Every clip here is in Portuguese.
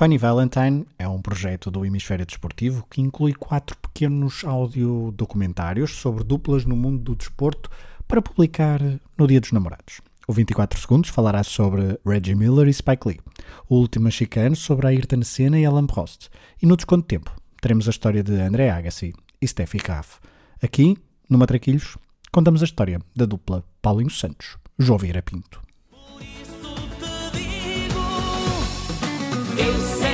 Funny Valentine é um projeto do Hemisfério Desportivo que inclui quatro pequenos audiodocumentários sobre duplas no mundo do desporto para publicar no Dia dos Namorados. O 24 Segundos falará sobre Reggie Miller e Spike Lee. O último mexicano sobre Ayrton Senna e Alan Prost. E no Desconto Tempo teremos a história de André Agassi e Steffi Graf. Aqui, no Matraquilhos, contamos a história da dupla Paulinho Santos, João Vieira Pinto. Eu sei.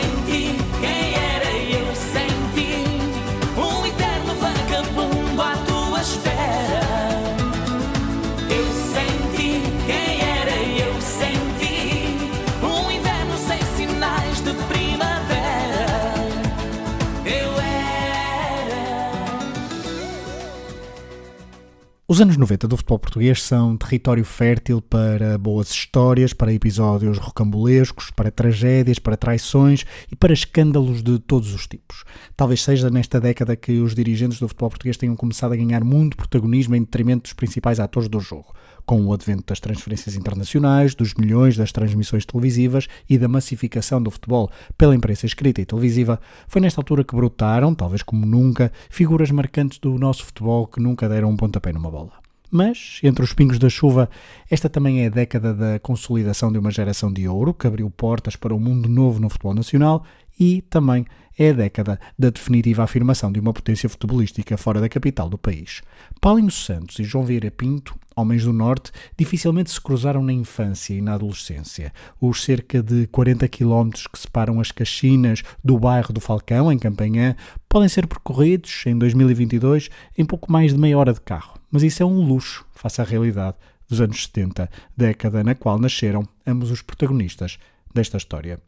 Os anos 90 do futebol português são território fértil para boas histórias, para episódios rocambolescos, para tragédias, para traições e para escândalos de todos os tipos. Talvez seja nesta década que os dirigentes do futebol português tenham começado a ganhar muito protagonismo em detrimento dos principais atores do jogo com o advento das transferências internacionais, dos milhões das transmissões televisivas e da massificação do futebol pela imprensa escrita e televisiva, foi nesta altura que brotaram, talvez como nunca, figuras marcantes do nosso futebol que nunca deram um pontapé numa bola. Mas, entre os pingos da chuva, esta também é a década da consolidação de uma geração de ouro que abriu portas para um mundo novo no futebol nacional e também é a década da definitiva afirmação de uma potência futebolística fora da capital do país. Paulinho Santos e João Vieira Pinto, homens do Norte, dificilmente se cruzaram na infância e na adolescência. Os cerca de 40 quilómetros que separam as Caxinas do bairro do Falcão, em Campanhã, podem ser percorridos, em 2022, em pouco mais de meia hora de carro. Mas isso é um luxo face à realidade dos anos 70, década na qual nasceram ambos os protagonistas desta história.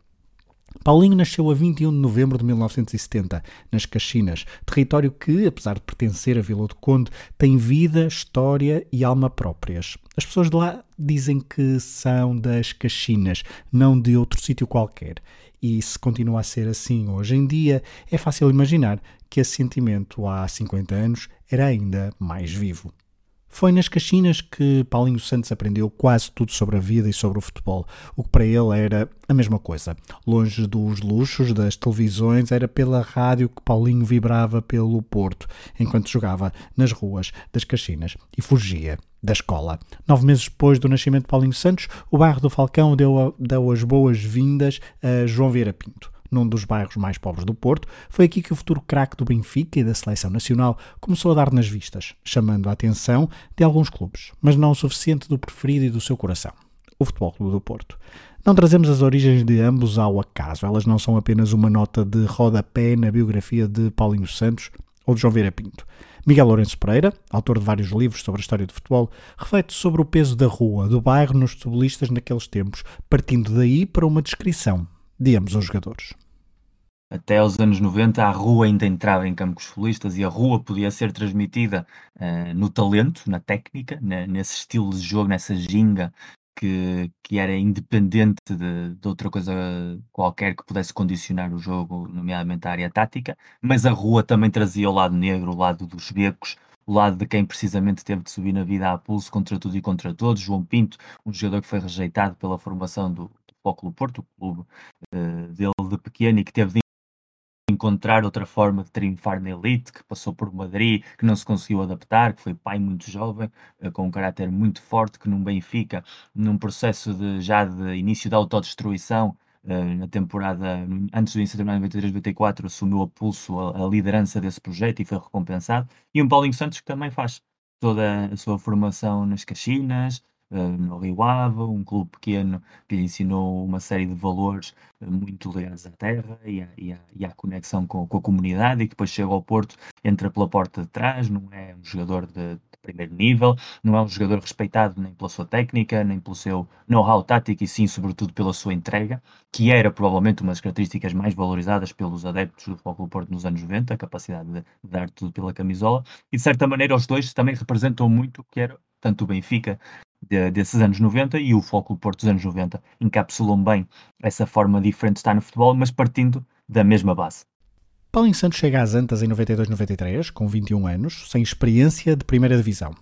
Paulinho nasceu a 21 de novembro de 1970, nas Caxinas, território que, apesar de pertencer a Vila do Conde, tem vida, história e alma próprias. As pessoas de lá dizem que são das Caxinas, não de outro sítio qualquer. E se continua a ser assim hoje em dia, é fácil imaginar que esse sentimento há 50 anos era ainda mais vivo. Foi nas Caxinas que Paulinho Santos aprendeu quase tudo sobre a vida e sobre o futebol, o que para ele era a mesma coisa. Longe dos luxos das televisões, era pela rádio que Paulinho vibrava pelo Porto, enquanto jogava nas ruas das Caxinas e fugia da escola. Nove meses depois do nascimento de Paulinho Santos, o bairro do Falcão deu, deu as boas-vindas a João Vieira Pinto num dos bairros mais pobres do Porto, foi aqui que o futuro craque do Benfica e da seleção nacional começou a dar nas vistas, chamando a atenção de alguns clubes, mas não o suficiente do preferido e do seu coração, o Futebol Clube do Porto. Não trazemos as origens de ambos ao acaso, elas não são apenas uma nota de rodapé na biografia de Paulinho Santos ou de João Vieira Pinto. Miguel Lourenço Pereira, autor de vários livros sobre a história do futebol, reflete sobre o peso da rua, do bairro nos futebolistas naqueles tempos, partindo daí para uma descrição de ambos os jogadores. Até aos anos 90 a rua ainda entrava em campos futebolistas e a rua podia ser transmitida uh, no talento, na técnica, na, nesse estilo de jogo, nessa ginga que, que era independente de, de, outra coisa qualquer que pudesse condicionar o jogo, nomeadamente a área tática, mas a rua também trazia o lado negro, o lado dos becos, o lado de quem precisamente teve de subir na vida a pulso contra tudo e contra todos. João Pinto, um jogador que foi rejeitado pela formação do, Futebol Porto, o clube dele de pequeno e que teve de encontrar outra forma de triunfar na elite, que passou por Madrid, que não se conseguiu adaptar, que foi pai muito jovem, uh, com um caráter muito forte, que num Benfica, num processo de, já de início da autodestruição, uh, na temporada, antes do início da temporada 93-94, assumiu a pulso a, a liderança desse projeto e foi recompensado, e um Paulinho Santos que também faz toda a sua formação nas Caxinas, no Rio Ave, um clube pequeno que lhe ensinou uma série de valores uh, muito ligados à terra e à, e à, e à conexão com, com, a comunidade e que depois chega ao Porto, entra pela porta de trás, não é um jogador de, de primeiro nível, não é um jogador respeitado nem pela sua técnica, nem pelo seu know-how tático e sim, sobretudo, pela sua entrega, que era provavelmente uma das características mais valorizadas pelos adeptos do Futebol Porto nos anos 90, a capacidade de, de dar tudo pela camisola, e de certa maneira os dois também representam muito o que era tanto o Benfica de, desses anos 90 e o Foco Porto dos anos 90 encapsulam bem essa forma diferente de estar no futebol, mas partindo da mesma base. Paulinho Santos chega às Antas em 92-93, com 21 anos, sem experiência de primeira divisão.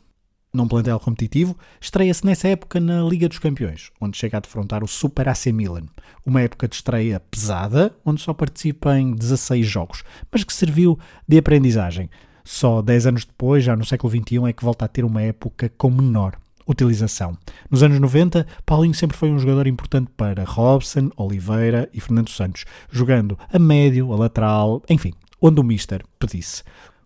num plantel competitivo, estreia-se nessa época na Liga dos Campeões, onde chega a defrontar o Super AC Milan. Uma época de estreia pesada, onde só participa em 16 jogos, mas que serviu de aprendizagem. Só 10 anos depois, já no século XXI, é que volta a ter uma época com menor utilização. Nos anos 90, Paulinho sempre foi um jogador importante para Robson, Oliveira e Fernando Santos, jogando a médio, a lateral, enfim, onde o Mister pedisse.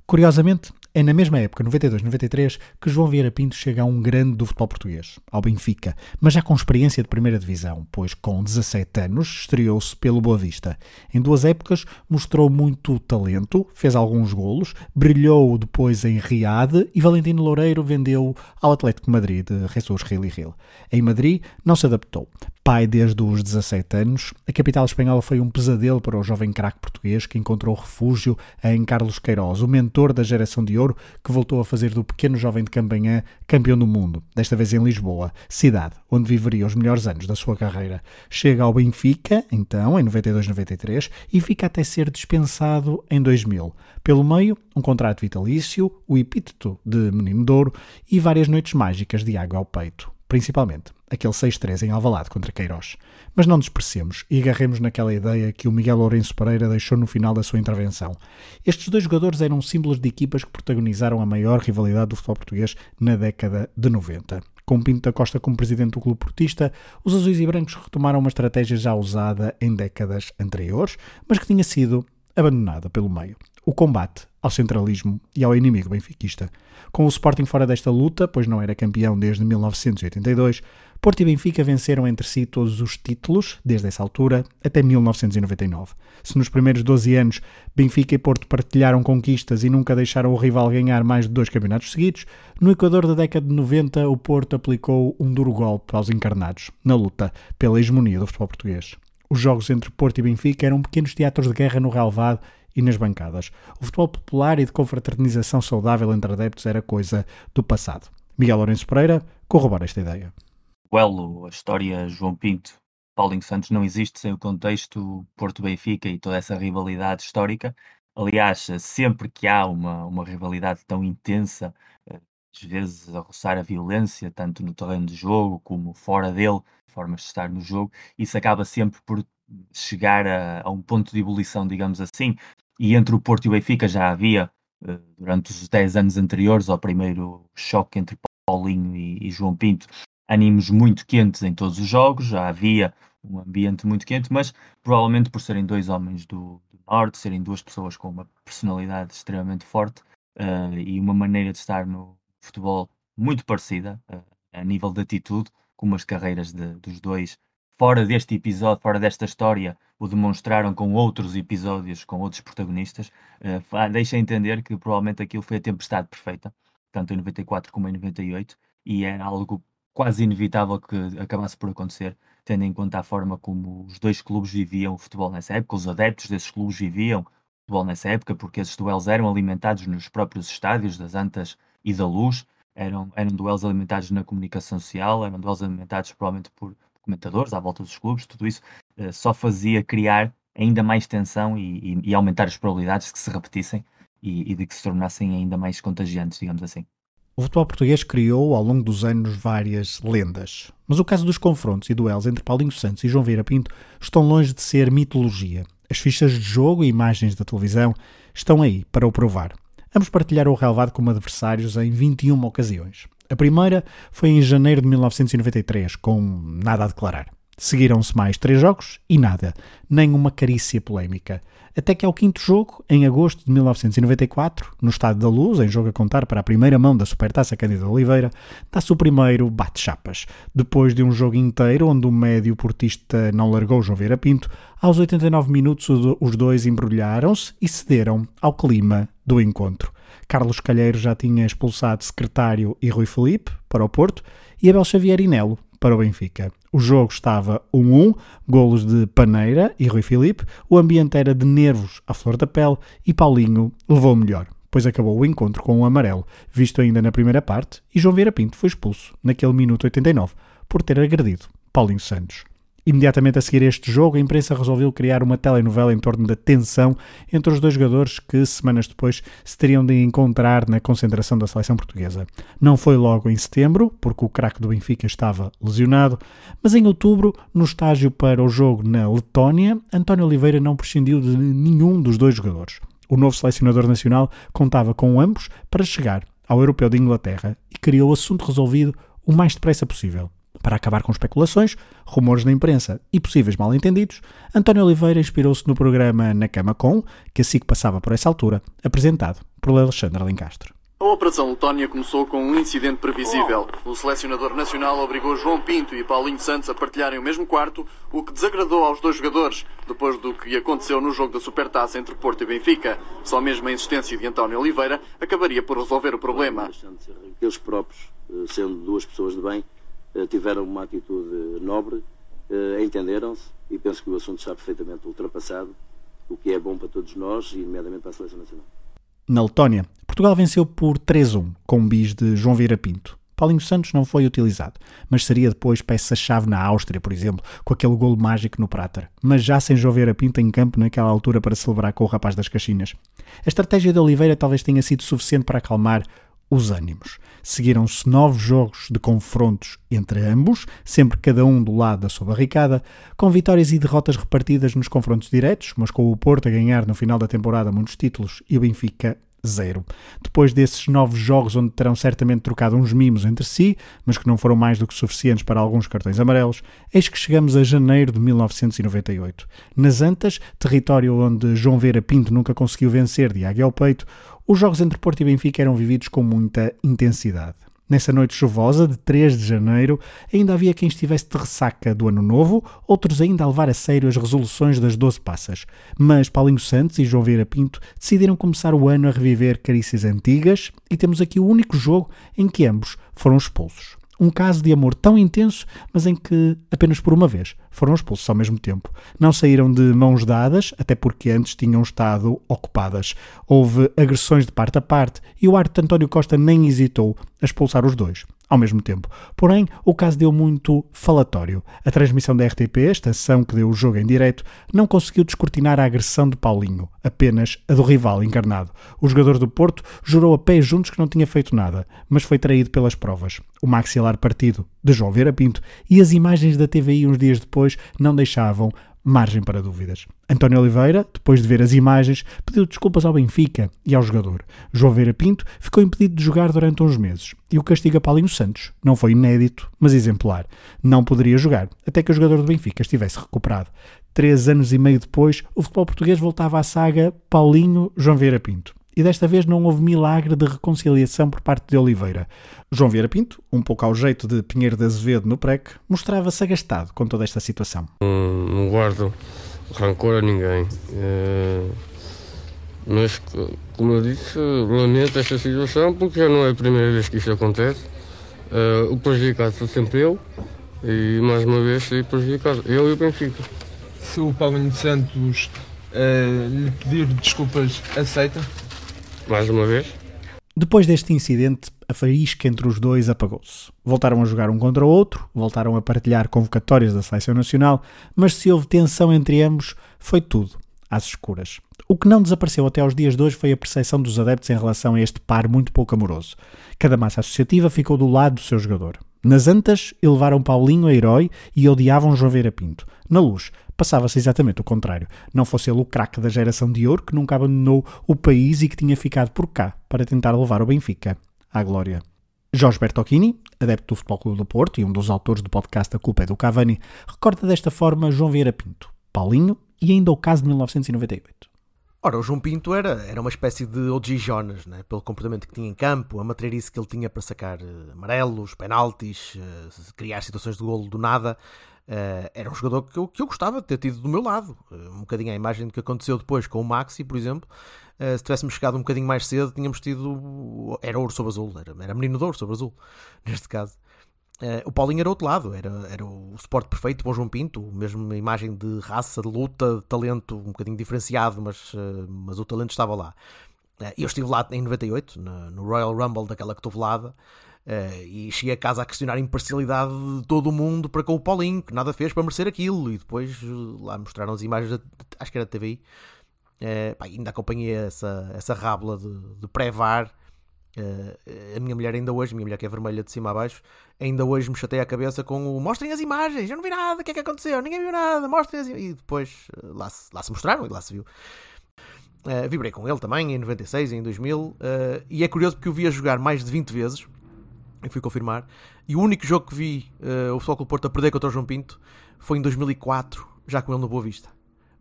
Curiosamente, é na mesma época, 92-93, que João Vieira Pinto chega a um grande do futebol português, ao Benfica, mas já com experiência de primeira divisão, pois com 17 anos estreou-se pelo Boa Vista. Em duas épocas mostrou muito talento, fez alguns golos, brilhou depois em Riad e Valentino Loureiro vendeu ao Atlético Madrid de Jesus Gil e Gil. Em Madrid não se adaptou, pai desde os 17 anos, a capital espanhola foi um pesadelo para o jovem craque português que encontrou refúgio em Carlos Queiroz, o mentor da geração de ouro que voltou a fazer do pequeno jovem de Campanhã campeão do mundo, desta vez em Lisboa, cidade onde viveria os melhores anos da sua carreira. Chega ao Benfica, então, em 92-93, e fica até ser dispensado em 2000. Pelo meio, um contrato vitalício, o epíteto de Menino Douro e várias noites mágicas de água ao peito principalmente aquele 6-3 em Alvalade contra Queiroz. Mas não despreciemos e agarremos naquela ideia que o Miguel Lourenço Pereira deixou no final da sua intervenção. Estes dois jogadores eram símbolos de equipas que protagonizaram a maior rivalidade do futebol português na década de 90. Com Pinto da Costa como presidente do clube portista, os azuis e brancos retomaram uma estratégia já usada em décadas anteriores, mas que tinha sido abandonada pelo meio. O combate ao centralismo e ao inimigo benfiquista. Com o Sporting fora desta luta, pois não era campeão desde 1982, Porto e Benfica venceram entre si todos os títulos, desde essa altura até 1999. Se nos primeiros 12 anos Benfica e Porto partilharam conquistas e nunca deixaram o rival ganhar mais de dois campeonatos seguidos, no Equador da década de 90 o Porto aplicou um duro golpe aos encarnados, na luta pela hegemonia do futebol português. Os jogos entre Porto e Benfica eram pequenos teatros de guerra no relevado e nas bancadas. O futebol popular e de confraternização saudável entre adeptos era coisa do passado. Miguel Lourenço Pereira corrobora esta ideia. O elo, a história João Pinto, Paulinho Santos não existe sem o contexto Porto-Benfica e toda essa rivalidade histórica. Aliás, sempre que há uma, uma rivalidade tão intensa, eh, às vezes a roçar a violência, tanto no terreno de jogo como fora dele, formas de estar no jogo, isso acaba sempre por chegar a, a um ponto de ebulição, digamos assim, e entre o Porto e o Benfica já havia, uh, durante os 10 anos anteriores ao primeiro choque entre Paulinho e, e, João Pinto, ânimos muito quentes em todos os jogos, já havia um ambiente muito quente, mas provavelmente por serem dois homens do, do Norte, serem duas pessoas com uma personalidade extremamente forte uh, e uma maneira de estar no futebol muito parecida, uh, a nível de atitude, como as carreiras de, dos dois fora deste episódio, fora desta história, o demonstraram com outros episódios, com outros protagonistas, uh, deixa entender que provavelmente aquilo foi a tempestade perfeita, tanto em 94 como em 98, e era algo quase inevitável que acabasse por acontecer, tendo em conta a forma como os dois clubes viviam o futebol nessa época, os adeptos desses clubes viviam o futebol nessa época, porque esses duelos eram alimentados nos próprios estádios das Antas e da Luz, eram, eram duelos alimentados na comunicação social, eram duelos alimentados provavelmente por comentadores à volta dos clubes, tudo isso uh, só fazia criar ainda mais tensão e, e, e, aumentar as probabilidades de que se repetissem e, e de que se tornassem ainda mais contagiantes, digamos assim. O futebol português criou ao longo dos anos várias lendas, mas o caso dos confrontos e duelos entre Paulinho Santos e João Vieira Pinto estão longe de ser mitologia. As fichas de jogo e imagens da televisão estão aí para o provar. Ambos partilharam o relevado como adversários em 21 ocasiões. A primeira foi em janeiro de 1993, com nada a declarar. Seguiram-se mais três jogos e nada, nem uma carícia polémica. Até que ao quinto jogo, em agosto de 1994, no Estádio da Luz, em jogo a contar para a primeira mão da Supertaça Cândido Oliveira, dá-se o primeiro bate-chapas. Depois de um jogo inteiro onde o médio portista não largou João Vieira Pinto, aos 89 minutos os dois embrulharam-se e cederam ao clima do encontro. Carlos Calheiro já tinha expulsado secretário e Rui Felipe para o Porto e Abel Xavier e Nelo para o Benfica. O jogo estava 1-1, golos de Paneira e Rui Filipe, o ambiente era de nervos à flor da pele e Paulinho levou o melhor, pois acabou o encontro com um amarelo, visto ainda na primeira parte, e João Vieira Pinto foi expulso naquele minuto 89 por ter agredido Paulinho Santos. Imediatamente a seguir este jogo, a imprensa resolveu criar uma telenovela em torno da tensão entre os dois jogadores que, semanas depois, se teriam de encontrar na concentração da seleção portuguesa. Não foi logo em setembro, porque o craque do Benfica estava lesionado, mas em outubro, no estágio para o jogo na Letónia, António Oliveira não prescindiu de nenhum dos dois jogadores. O novo selecionador nacional contava com ambos para chegar ao Europeu de Inglaterra e queria o assunto resolvido o mais depressa possível. Para acabar com especulações, rumores da imprensa e possíveis mal-entendidos, António Oliveira inspirou-se no programa Na Cama Com, que assim que passava por essa altura, apresentado por Alexandre Alencastro. A Operação Letónia começou com um incidente previsível. O selecionador nacional obrigou João Pinto e Paulinho Santos a partilharem o mesmo quarto, o que desagradou aos dois jogadores, depois do que aconteceu no jogo da Supertaça entre Porto e Benfica. Só mesmo a insistência de António Oliveira acabaria por resolver o problema. Eles próprios, eh, sendo duas pessoas de bem, tiveram uma atitude nobre, eh, entenderam-se e penso que o assunto está perfeitamente ultrapassado, o que é bom para todos nós e, nomeadamente, para a Seleção Nacional. Na Letónia, Portugal venceu por 3-1, com um bis de João Vieira Pinto. Paulinho Santos não foi utilizado, mas seria depois peça-chave na Áustria, por exemplo, com aquele golo mágico no Prater, mas já sem João Vieira Pinto em campo naquela altura para celebrar com o rapaz das Caxinas. A estratégia de Oliveira talvez tenha sido suficiente para acalmar os ânimos. Seguiram-se nove jogos de confrontos entre ambos, sempre cada um do lado da sua barricada, com vitórias e derrotas repartidas nos confrontos diretos, mas com o Porto a ganhar no final da temporada muitos títulos e o Benfica zero. Depois desses novos jogos, onde terão certamente trocado uns mimos entre si, mas que não foram mais do que suficientes para alguns cartões amarelos, eis que chegamos a janeiro de 1998. Nas Antas, território onde João Vera Pinto nunca conseguiu vencer de águia ao peito, os jogos entre Porto e Benfica eram vividos com muita intensidade. Nessa noite chuvosa de 3 de janeiro, ainda havia quem estivesse de ressaca do Ano Novo, outros ainda a levar a sério as resoluções das 12 passas. Mas Paulinho Santos e João Vieira Pinto decidiram começar o ano a reviver carícias antigas e temos aqui o único jogo em que ambos foram expulsos um caso de amor tão intenso, mas em que apenas por uma vez foram expulsos ao mesmo tempo. Não saíram de mãos dadas, até porque antes tinham estado ocupadas. Houve agressões de parte a parte e o arte de António Costa nem hesitou a expulsar os dois ao mesmo tempo. Porém, o caso deu muito falatório. A transmissão da RTP, estação que deu o jogo em direto, não conseguiu descortinar a agressão de Paulinho, apenas a do rival encarnado. O jogador do Porto jurou a pé juntos que não tinha feito nada, mas foi traído pelas provas. O maxilar partido de João Vera Pinto e as imagens da TVI uns dias depois não deixavam margem para dúvidas. António Oliveira, depois de ver as imagens, pediu desculpas ao Benfica e ao jogador. João Vera Pinto ficou impedido de jogar durante uns meses. E o castigo a Paulinho Santos não foi inédito, mas exemplar. Não poderia jogar, até que o jogador do Benfica estivesse recuperado. Três anos e meio depois, o futebol português voltava à saga Paulinho-João Vera Pinto e desta vez não houve milagre de reconciliação por parte de Oliveira. João Vieira Pinto, um pouco ao jeito de Pinheiro de Azevedo no PREC, mostrava-se agastado com toda esta situação. Não, não guardo rancor a ninguém. É... Mas, como eu disse, lamento esta situação porque já não é a primeira vez que isto acontece. É... O prejudicado sou sempre eu e mais uma vez fui prejudicado, eu e o Benfica. Se o Paulinho Santos uh, lhe pedir desculpas, aceita? Mais uma vez. Depois deste incidente, a faísca entre os dois apagou-se. Voltaram a jogar um contra o outro, voltaram a partilhar convocatórias da seleção nacional, mas se houve tensão entre ambos, foi tudo às escuras. O que não desapareceu até aos dias de hoje foi a percepção dos adeptos em relação a este par muito pouco amoroso. Cada massa associativa ficou do lado do seu jogador. Nas Antas, elevaram Paulinho a herói e odiavam João Vera Pinto. Na Luz, passava-se exatamente o contrário. Não fosse ele o craque da geração de ouro que nunca abandonou o país e que tinha ficado por cá para tentar levar o Benfica à glória. Jorge Bertocchini, adepto do Futebol Clube do Porto e um dos autores do podcast A Culpa é do Cavani, recorda desta forma João Vieira Pinto, Paulinho e ainda o caso de 1998. Ora, o João Pinto era, era uma espécie de OG Jonas, né? pelo comportamento que tinha em campo, a matreirice que ele tinha para sacar uh, amarelos, penaltis, uh, criar situações de golo do nada. Uh, era um jogador que eu, que eu gostava de ter tido do meu lado. Um bocadinho a imagem do que aconteceu depois com o Maxi, por exemplo. Se tivéssemos chegado um bocadinho mais cedo, tínhamos tido. Era ouro sobre azul, era, era menino de ouro sobre azul, neste caso. O Paulinho era outro lado, era, era o suporte perfeito o João Pinto, mesmo imagem de raça, de luta, de talento, um bocadinho diferenciado, mas, mas o talento estava lá. eu estive lá em 98, no, no Royal Rumble daquela cotovelada. Uh, e cheguei a casa a questionar a imparcialidade de todo o mundo para com o Paulinho, que nada fez para merecer aquilo. E depois lá mostraram as imagens, acho que era da TVI. Uh, pá, ainda acompanhei essa, essa rábula de, de pré-VAR. Uh, a minha mulher ainda hoje, minha mulher que é vermelha de cima a baixo, ainda hoje me chateia a cabeça com o mostrem as imagens, eu não vi nada, o que é que aconteceu? Ninguém viu nada, mostrem as imagens. E depois lá, lá se mostraram e lá se viu. Uh, vibrei com ele também em 96, em 2000, uh, e é curioso porque eu vi a jogar mais de 20 vezes, e fui confirmar, e o único jogo que vi uh, o Futebol Clube Porto a perder contra o João Pinto foi em 2004, já com ele no Boa Vista,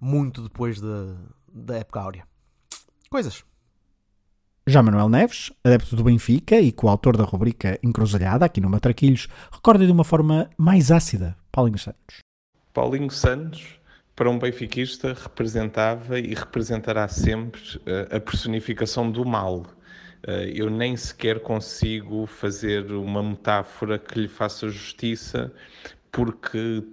muito depois de, da época áurea. Coisas. Já Manuel Neves, adepto do Benfica e coautor da rubrica Encruzilhada, aqui no Matraquilhos, recorda de uma forma mais ácida Paulinho Santos. Paulinho Santos para um benfiquista representava e representará sempre uh, a personificação do mal. Uh, eu nem sequer consigo fazer uma metáfora que lhe faça justiça, porque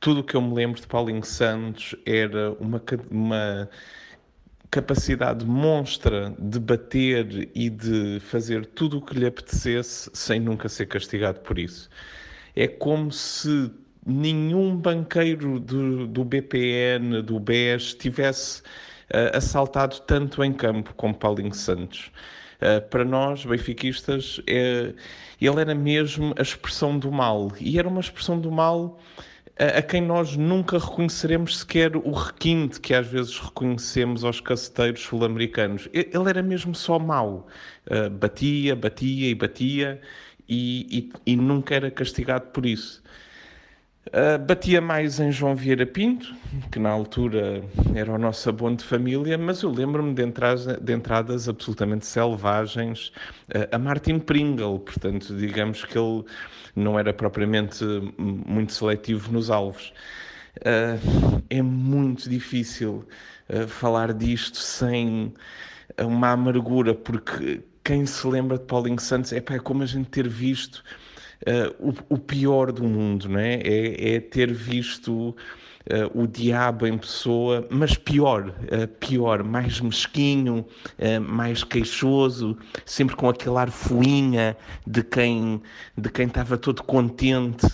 tudo o que eu me lembro de Paulinho Santos era uma, uma capacidade monstra de bater e de fazer tudo o que lhe apetecesse sem nunca ser castigado por isso. É como se nenhum banqueiro do, do BPN, do BES, tivesse uh, assaltado tanto em campo como Paulinho Santos. Uh, para nós, benfiquistas, é, ele era mesmo a expressão do mal. E era uma expressão do mal a, quem nós nunca reconheceremos sequer o requinte que às vezes reconhecemos aos caceteiros sul-americanos. Ele era mesmo só mau. Uh, batia, batia e batia e, e, e nunca era castigado por isso. Uh, batia mais em João Vieira Pinto, que na altura era o nosso abono de família, mas eu lembro-me de, de, entradas absolutamente selvagens uh, a Martin Pringle, portanto, digamos que ele não era propriamente muito seletivo nos alvos. Uh, é muito difícil falar disto sem uma amargura, porque quem se lembra de Paulinho Santos é, pá, é como a gente ter visto uh, o, o, pior do mundo, não é? É, é ter visto Uh, o diabo em pessoa, mas pior, uh, pior, mais mesquinho, uh, mais queixoso, sempre com aquele ar fuinha de quem de quem estava todo contente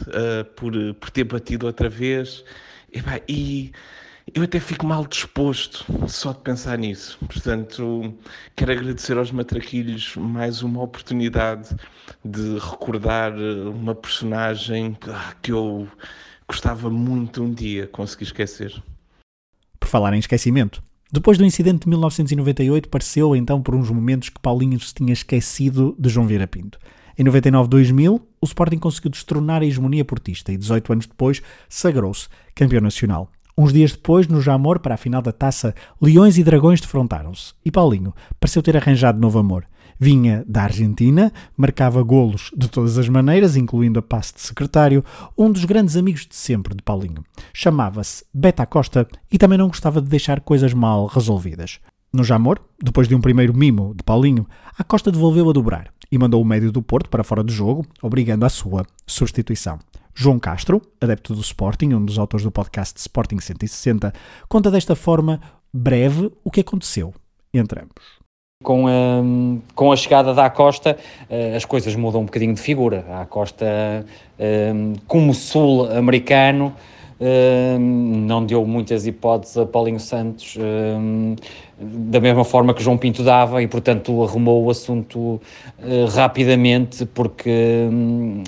por, por ter batido outra vez. E, e eu até fico mal disposto só de pensar nisso. Portanto, quero agradecer aos matraquilhos mais uma oportunidade de recordar eh, uma personagem que eu gostava muito um dia conseguir esquecer. Por falar em esquecimento, depois do incidente de 1998, pareceu então por uns momentos que Paulinho se tinha esquecido de João Vieira Pinto. Em 99-2000, o Sporting conseguiu destronar a hegemonia portista e 18 anos depois sagrou-se campeão nacional. Uns dias depois, no Jamor, para a final da taça, Leões e Dragões defrontaram-se e Paulinho pareceu ter arranjado novo amor. Vinha da Argentina, marcava golos de todas as maneiras, incluindo a passe de secretário, um dos grandes amigos de sempre de Paulinho. Chamava-se Beta Costa e também não gostava de deixar coisas mal resolvidas. No Jamor, depois de um primeiro mimo de Paulinho, a Costa devolveu a dobrar e mandou o médio do Porto para fora do jogo, obrigando a sua substituição. João Castro, adepto do Sporting, um dos autores do podcast Sporting 160, conta desta forma breve o que aconteceu entre ambos. Com a, hum, com a chegada da Acosta, eh, as coisas mudam um bocadinho de figura. A Acosta, hum, como sul-americano, não deu muitas hipóteses a Paulinho Santos, da mesma forma que João Pinto dava, e portanto arrumou o assunto eh, rapidamente, porque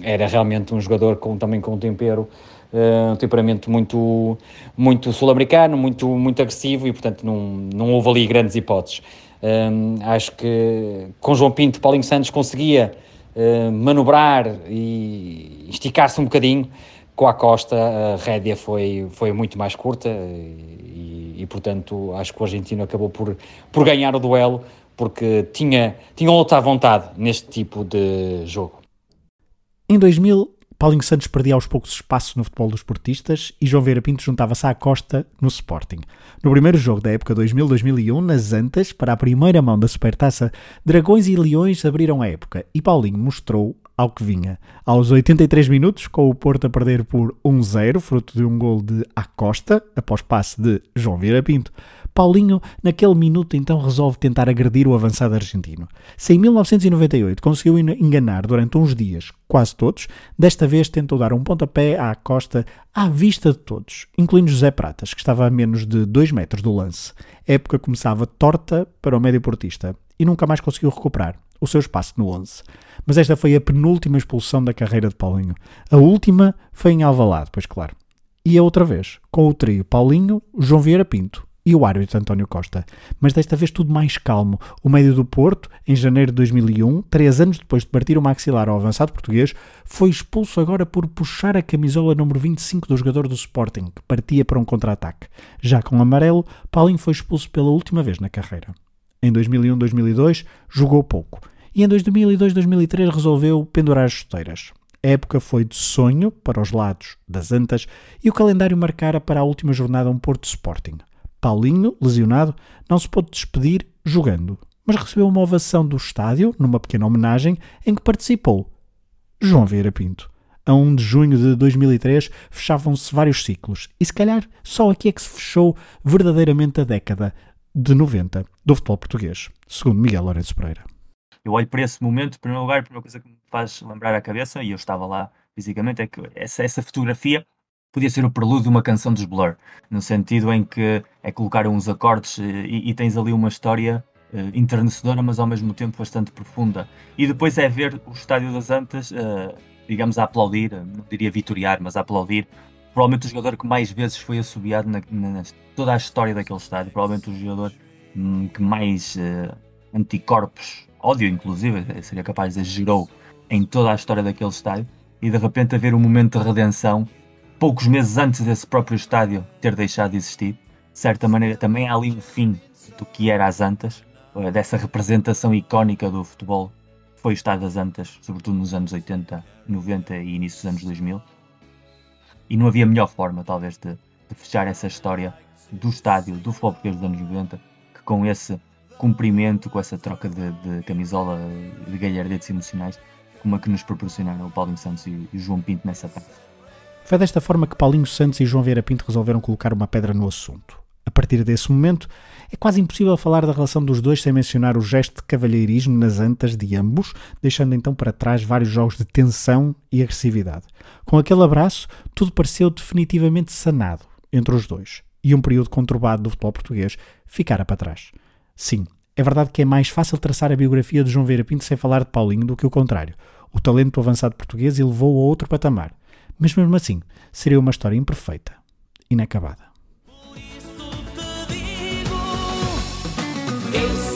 era realmente um jogador com, também com tempero. Uh, um temperamento muito, muito sul-americano, muito, muito agressivo e, portanto, não, não houve ali grandes hipóteses. Um, acho que com João Pinto, Paulinho Santos conseguia uh, manobrar e esticar-se um bocadinho, com a Costa, a rédea foi, foi muito mais curta e, e, portanto, acho que o argentino acabou por, por ganhar o duelo porque tinha, tinha outra vontade neste tipo de jogo. Em 2000, Paulinho Santos perdia aos poucos espaço no futebol dos portistas e João Vieira Pinto juntava-se à Costa no Sporting. No primeiro jogo da época 2000-2001, nas Antas, para a primeira mão da Supertaça, Dragões e Leões abriram a época e Paulinho mostrou ao que vinha. Aos 83 minutos, com o Porto a perder por 1-0, fruto de um gol de Acosta, após passe de João Vieira Pinto, Paulinho, naquele minuto, então resolve tentar agredir o avançado argentino. Se em 1998 conseguiu enganar durante uns dias quase todos, desta vez tentou dar um pontapé à costa à vista de todos, incluindo José Pratas, que estava a menos de 2 metros do lance. A época começava torta para o médio portista e nunca mais conseguiu recuperar o seu espaço no 11. Mas esta foi a penúltima expulsão da carreira de Paulinho. A última foi em Alvalade, pois claro. E a outra vez, com o trio Paulinho, João Vieira Pinto e o árbitro António Costa. Mas desta vez tudo mais calmo. O médio do Porto, em janeiro de 2001, três anos depois de partir o maxilar ao avançado português, foi expulso agora por puxar a camisola número 25 do jogador do Sporting, que partia para um contra-ataque. Já com amarelo, Paulinho foi expulso pela última vez na carreira. Em 2001-2002, jogou pouco. E em 2002-2003 resolveu pendurar as chuteiras. A época foi de sonho para os lados das Antas e o calendário marcara para a última jornada um Porto Sporting. Paulinho, lesionado, não se pôde despedir jogando, mas recebeu uma ovação do estádio, numa pequena homenagem, em que participou João Vieira Pinto. A 1 de junho de 2003 fechavam-se vários ciclos, e se calhar só aqui é que se fechou verdadeiramente a década de 90 do futebol português, segundo Miguel Lourenço Pereira. Eu olho para esse momento, em primeiro lugar, a primeira coisa que me faz lembrar a cabeça, e eu estava lá fisicamente, é que essa, essa fotografia podia ser o prelúdio de uma canção dos Blur, no sentido em que é colocar uns acordes eh, e, e tens ali uma história uh, mas ao mesmo tempo bastante profunda. E depois é ver o Estádio das Antas, uh, digamos, a aplaudir, não diria vitoriar, mas a aplaudir. Provavelmente o jogador que mais vezes foi assobiado na, na toda a história daquele estádio, provavelmente o jogador hum, que mais uh, anticorpos, ódio inclusive, seria capaz de dizer, gerou em toda a história daquele estádio. E de repente haver um momento de redenção poucos meses antes desse próprio estádio ter deixado de existir. De certa maneira, também há ali um fim do que era as Antas, eh, dessa representação icónica do futebol. Foi o Estádio das Antas, sobretudo nos anos 80, 90 e início dos anos 2000. E não havia melhor forma, talvez, de, de fechar essa história do estádio, do futebol português dos anos 90, que com esse cumprimento, com essa troca de, de camisola, de galhardetes emocionais, como a que nos proporcionaram o Paulinho Santos e o João Pinto nessa tarde. Foi desta forma que Paulinho Santos e João Vieira Pinto resolveram colocar uma pedra no assunto. A partir desse momento, é quase impossível falar da relação dos dois sem mencionar o gesto de cavalheirismo nas antas de ambos, deixando então para trás vários jogos de tensão e agressividade. Com aquele abraço, tudo pareceu definitivamente sanado entre os dois, e um período conturbado do futebol português ficara para trás. Sim, é verdade que é mais fácil traçar a biografia de João Vieira Pinto sem falar de Paulinho do que o contrário. O talento do avançado português elevou a outro patamar mas mesmo assim seria uma história imperfeita, inacabada. Eu